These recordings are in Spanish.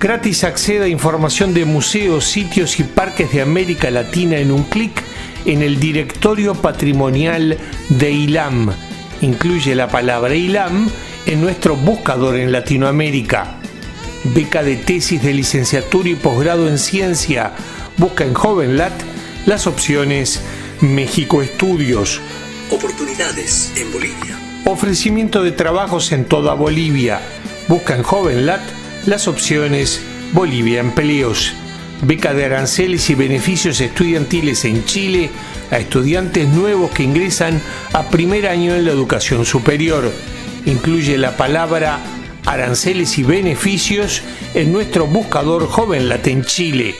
Gratis acceda a información de museos, sitios y parques de América Latina en un clic en el directorio patrimonial de ILAM. Incluye la palabra ILAM en nuestro buscador en Latinoamérica. Beca de tesis de licenciatura y posgrado en ciencia. Busca en JovenLat las opciones México Estudios. Oportunidades en Bolivia. Ofrecimiento de trabajos en toda Bolivia. Busca en JovenLat las opciones Bolivia Empleos, beca de aranceles y beneficios estudiantiles en Chile a estudiantes nuevos que ingresan a primer año en la educación superior. Incluye la palabra aranceles y beneficios en nuestro buscador Joven en Chile.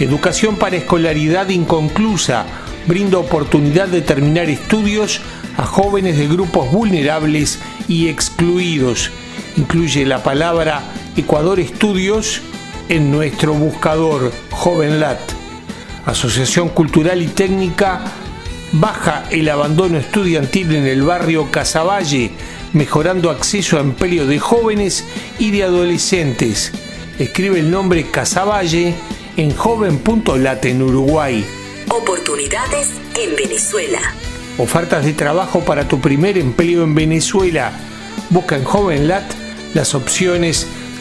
Educación para escolaridad inconclusa brinda oportunidad de terminar estudios a jóvenes de grupos vulnerables y excluidos. Incluye la palabra Ecuador Estudios en nuestro buscador JovenLat. Asociación Cultural y Técnica baja el abandono estudiantil en el barrio Casavalle, mejorando acceso a empleo de jóvenes y de adolescentes. Escribe el nombre Casavalle en joven.lat en Uruguay. Oportunidades en Venezuela. Ofertas de trabajo para tu primer empleo en Venezuela. Busca en JovenLat las opciones